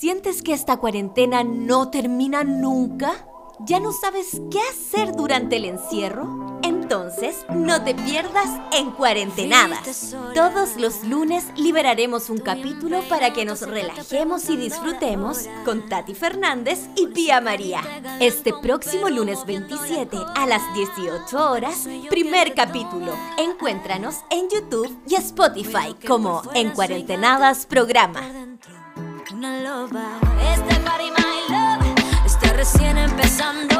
¿Sientes que esta cuarentena no termina nunca? ¿Ya no sabes qué hacer durante el encierro? Entonces, no te pierdas en Cuarentenadas. Todos los lunes liberaremos un capítulo para que nos relajemos y disfrutemos con Tati Fernández y Pía María. Este próximo lunes 27 a las 18 horas, primer capítulo. Encuéntranos en YouTube y Spotify como En Cuarentenadas Programa. Este party, my love, está recién empezando.